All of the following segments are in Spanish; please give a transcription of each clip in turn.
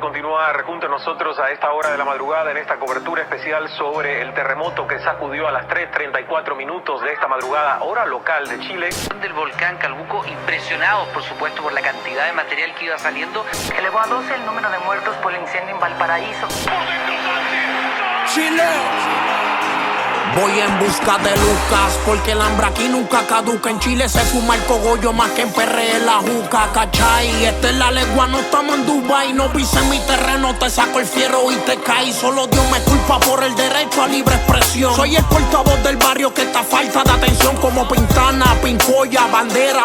continuar junto a nosotros a esta hora de la madrugada en esta cobertura especial sobre el terremoto que sacudió a las 3.34 minutos de esta madrugada, hora local de Chile. Del volcán Calbuco, impresionados por supuesto por la cantidad de material que iba saliendo. Elevó a 12 el número de muertos por el incendio en Valparaíso. Chile. Voy en busca de Lucas, porque el hambre aquí nunca caduca. En Chile se fuma el cogollo más que en PR la juca, ¿cachai? Esta es la legua, no estamos en Dubai. No pise mi terreno, te saco el fierro y te caes. Solo Dios me culpa por el derecho a libre expresión. Soy el portavoz del barrio que está falta de atención, como Pintana, Pincoya, Bandera,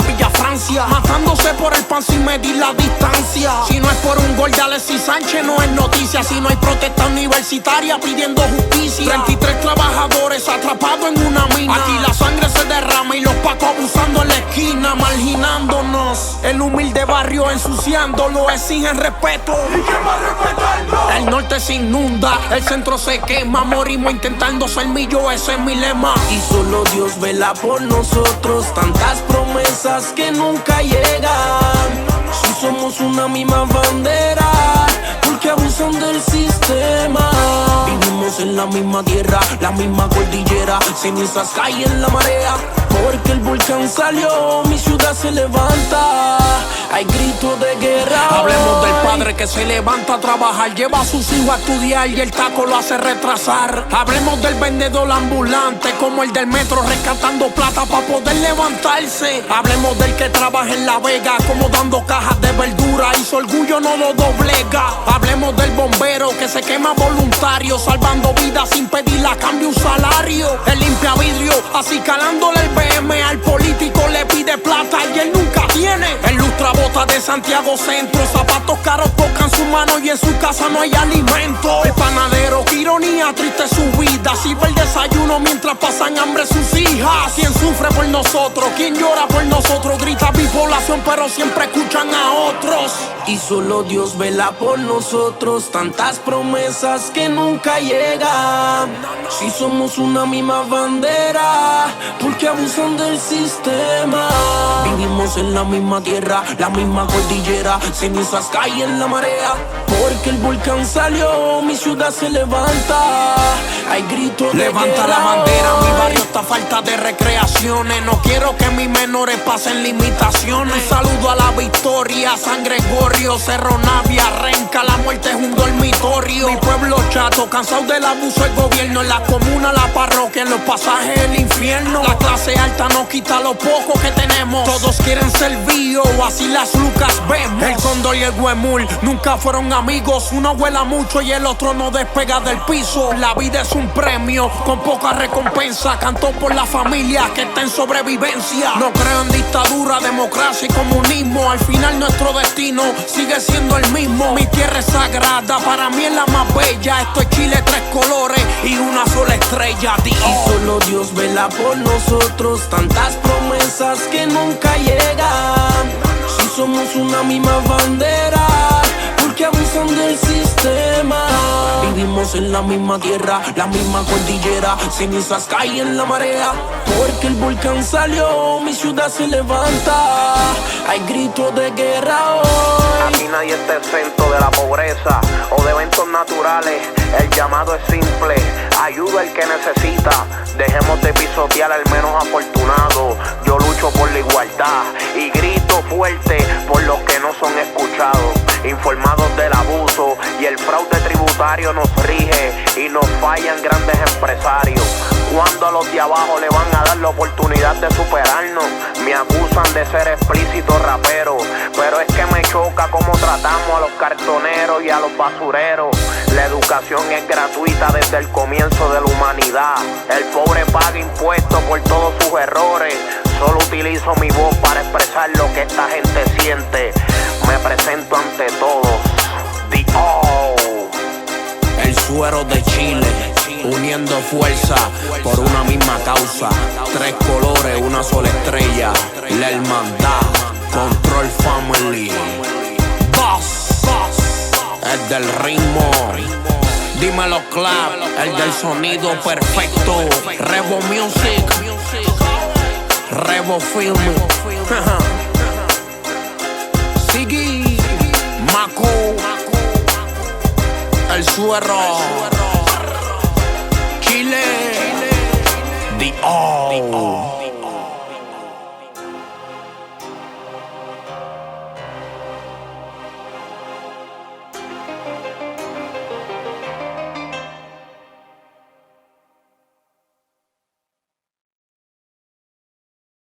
Villa Francia. Matándose por el pan sin medir la distancia. Si no es por un gol de Alexis Sánchez, no es noticia. Si no hay protesta universitaria pidiendo justicia. 33 trabajadores atrapado en una mina. Aquí la sangre se derrama y los pacos abusando en la esquina, marginándonos. El humilde barrio ensuciándolo, exigen respeto. ¿Y quién va a respetarlo? El norte se inunda, el centro se quema, morimos intentando ser millo, ese es mi lema. Y solo Dios vela por nosotros, tantas promesas que nunca llegan. Si somos una misma bandera, porque abusan del sistema. En la misma tierra, la misma cordillera, cenizas caen en la marea. Porque el volcán salió, mi ciudad se levanta. Hay gritos de guerra. Hablemos del padre que se levanta a trabajar, lleva a sus hijos a estudiar y el taco lo hace retrasar. Hablemos del vendedor ambulante, como el del metro, rescatando plata para poder levantarse. Hablemos del que trabaja en La Vega, como dando cajas de verdura y su orgullo no lo doblega. Hablemos del bombero que se quema voluntario, salvando vidas sin pedirle a cambio un salario. El limpia vidrio, así calándole el BM al político, le pide plata y él nunca tiene. El lustra bota de Santiago Centro, zapatos caros tocan su mano y en su casa no hay alimento. El panadero, qué ironía, triste su vida. Sirve el desayuno mientras pasan hambre sus hijas. ¿Quién sufre por nosotros? ¿Quién llora por nosotros? Grita mi población, pero siempre escuchan a otros. Y solo Dios vela por nosotros. Tantas promesas que nunca llegan. Si somos una misma bandera, porque abusan del sistema. Vivimos en la misma tierra, la misma cordillera. Cenizas caen en la marea. Porque el volcán salió, mi ciudad se levanta. Hay gritos de Levanta la guerra bandera, mi barrio está falta de recreaciones. No quiero que mis menores pasen limitaciones. Un saludo a la victoria, San Cerro Navia, Renca. La muerte es un dormitorio. Mi pueblo chato, cansado del abuso del gobierno. En la comuna, la parroquia, en los pasajes el infierno. La clase alta no quita lo poco que tenemos. Todos quieren ser bio, así las lucas vemos. El cóndor y el huemul nunca fueron amigos. Uno vuela mucho y el otro no despega del piso. La vida es un premio con poca recompensa. Cantó por la familia que está en sobrevivencia. No creo en dictadura, democracia y comunismo. Al final nuestro destino sigue siendo el mismo. Mi tierra es sagrada, para mí es la más bella. Esto es Chile, tres colores y una sola estrella. Di- Y solo Dios vela por nosotros. Tantas promesas que nunca llegan. Si somos una misma bandera, porque abusan del sistema. Vivimos en la misma tierra, la misma cordillera. Cenizas caen en la marea. Porque el volcán salió, mi ciudad se levanta. Hay gritos de guerra hoy. Aquí nadie está exento de la pobreza o de eventos naturales. El llamado es simple, ayuda al que necesita. Dejemos de pisotear al menos afortunado. Yo lucho por la igualdad y grito fuerte por los que no son escuchados. Informados del abuso y el fraude tributario nos rige y nos fallan grandes empresarios. Cuando a los de abajo le van a dar la oportunidad de superarnos, me acusan de ser explícito rapero. Pero es que me choca cómo tratamos a los cartoneros y a los basureros. La educación es gratuita desde el comienzo de la humanidad. El pobre paga impuestos por todos sus errores. Solo utilizo mi voz para expresar lo que esta gente siente. Me presento ante todos. The O. El suero de Chile, uniendo fuerza por una misma causa. Tres colores, una sola estrella. La hermandad, Control Family. Boss, el del ritmo. Dímelo clap, el del sonido perfecto. Revo Music, Revo Film. Siggy, Maco. suero. Chile. The all.